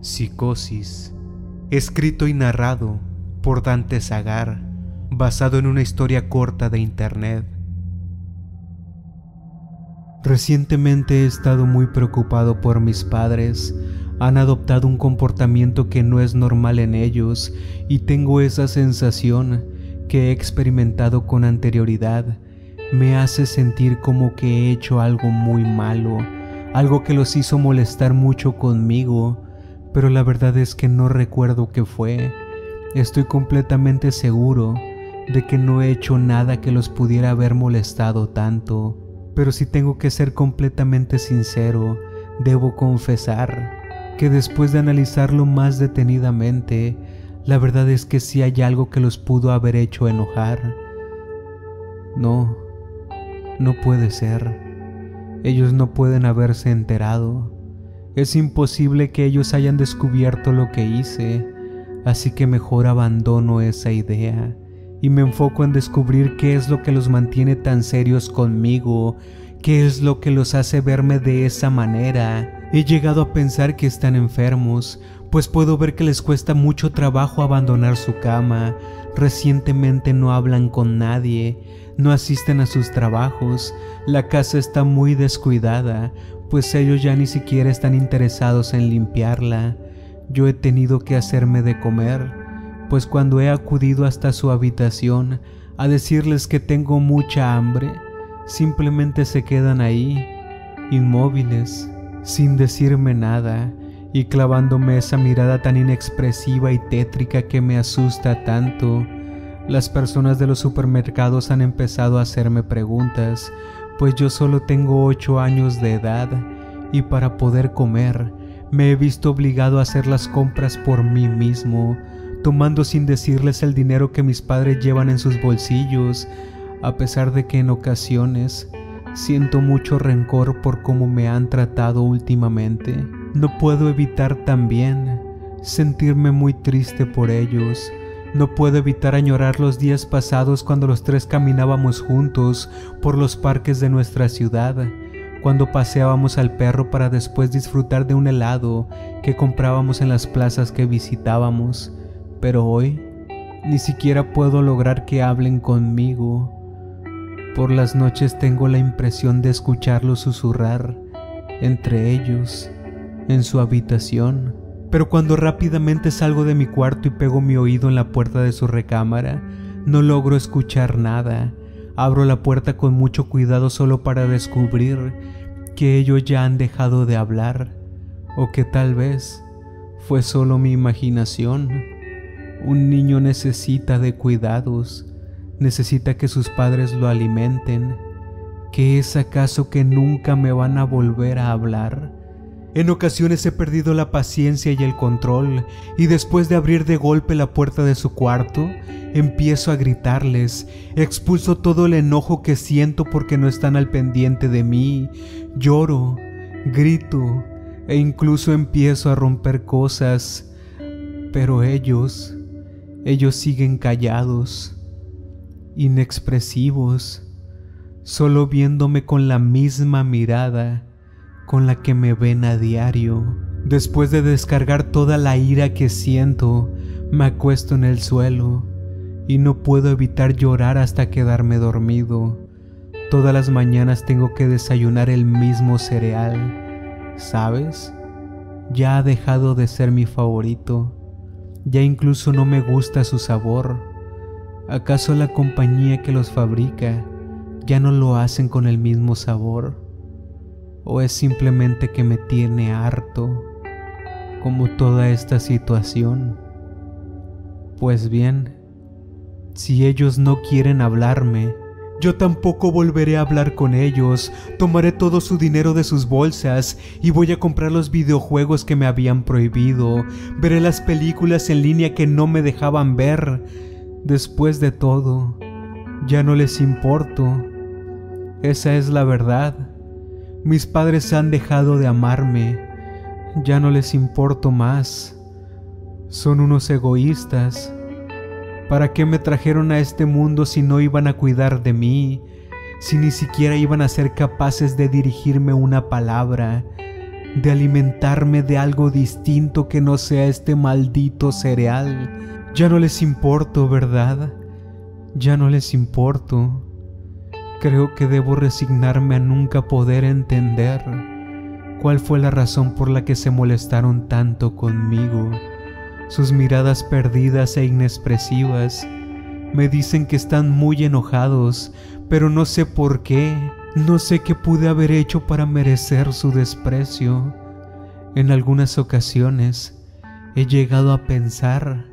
Psicosis, escrito y narrado por Dante Zagar, basado en una historia corta de internet. Recientemente he estado muy preocupado por mis padres. Han adoptado un comportamiento que no es normal en ellos y tengo esa sensación que he experimentado con anterioridad. Me hace sentir como que he hecho algo muy malo, algo que los hizo molestar mucho conmigo pero la verdad es que no recuerdo qué fue. Estoy completamente seguro de que no he hecho nada que los pudiera haber molestado tanto, pero si tengo que ser completamente sincero, debo confesar que después de analizarlo más detenidamente, la verdad es que sí hay algo que los pudo haber hecho enojar. No, no puede ser. Ellos no pueden haberse enterado. Es imposible que ellos hayan descubierto lo que hice, así que mejor abandono esa idea y me enfoco en descubrir qué es lo que los mantiene tan serios conmigo, qué es lo que los hace verme de esa manera. He llegado a pensar que están enfermos, pues puedo ver que les cuesta mucho trabajo abandonar su cama, recientemente no hablan con nadie, no asisten a sus trabajos, la casa está muy descuidada, pues ellos ya ni siquiera están interesados en limpiarla. Yo he tenido que hacerme de comer, pues cuando he acudido hasta su habitación a decirles que tengo mucha hambre, simplemente se quedan ahí, inmóviles, sin decirme nada y clavándome esa mirada tan inexpresiva y tétrica que me asusta tanto. Las personas de los supermercados han empezado a hacerme preguntas, pues yo solo tengo ocho años de edad y para poder comer me he visto obligado a hacer las compras por mí mismo, tomando sin decirles el dinero que mis padres llevan en sus bolsillos, a pesar de que en ocasiones siento mucho rencor por cómo me han tratado últimamente. No puedo evitar también sentirme muy triste por ellos, no puedo evitar añorar los días pasados cuando los tres caminábamos juntos por los parques de nuestra ciudad, cuando paseábamos al perro para después disfrutar de un helado que comprábamos en las plazas que visitábamos. Pero hoy ni siquiera puedo lograr que hablen conmigo. Por las noches tengo la impresión de escucharlos susurrar entre ellos en su habitación pero cuando rápidamente salgo de mi cuarto y pego mi oído en la puerta de su recámara, no logro escuchar nada. Abro la puerta con mucho cuidado solo para descubrir que ellos ya han dejado de hablar, o que tal vez fue solo mi imaginación. Un niño necesita de cuidados, necesita que sus padres lo alimenten. ¿Qué es acaso que nunca me van a volver a hablar? En ocasiones he perdido la paciencia y el control, y después de abrir de golpe la puerta de su cuarto, empiezo a gritarles, expulso todo el enojo que siento porque no están al pendiente de mí, lloro, grito, e incluso empiezo a romper cosas, pero ellos, ellos siguen callados, inexpresivos, solo viéndome con la misma mirada con la que me ven a diario. Después de descargar toda la ira que siento, me acuesto en el suelo y no puedo evitar llorar hasta quedarme dormido. Todas las mañanas tengo que desayunar el mismo cereal. ¿Sabes? Ya ha dejado de ser mi favorito. Ya incluso no me gusta su sabor. ¿Acaso la compañía que los fabrica ya no lo hacen con el mismo sabor? O es simplemente que me tiene harto como toda esta situación? Pues bien, si ellos no quieren hablarme, yo tampoco volveré a hablar con ellos, tomaré todo su dinero de sus bolsas y voy a comprar los videojuegos que me habían prohibido, veré las películas en línea que no me dejaban ver. Después de todo, ya no les importo. Esa es la verdad. Mis padres han dejado de amarme, ya no les importo más. Son unos egoístas. ¿Para qué me trajeron a este mundo si no iban a cuidar de mí? Si ni siquiera iban a ser capaces de dirigirme una palabra. de alimentarme de algo distinto que no sea este maldito cereal. Ya no les importo, ¿verdad? Ya no les importo. Creo que debo resignarme a nunca poder entender cuál fue la razón por la que se molestaron tanto conmigo. Sus miradas perdidas e inexpresivas me dicen que están muy enojados, pero no sé por qué. No sé qué pude haber hecho para merecer su desprecio. En algunas ocasiones he llegado a pensar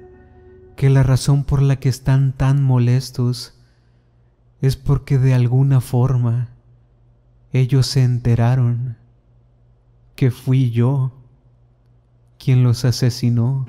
que la razón por la que están tan molestos es porque de alguna forma ellos se enteraron que fui yo quien los asesinó.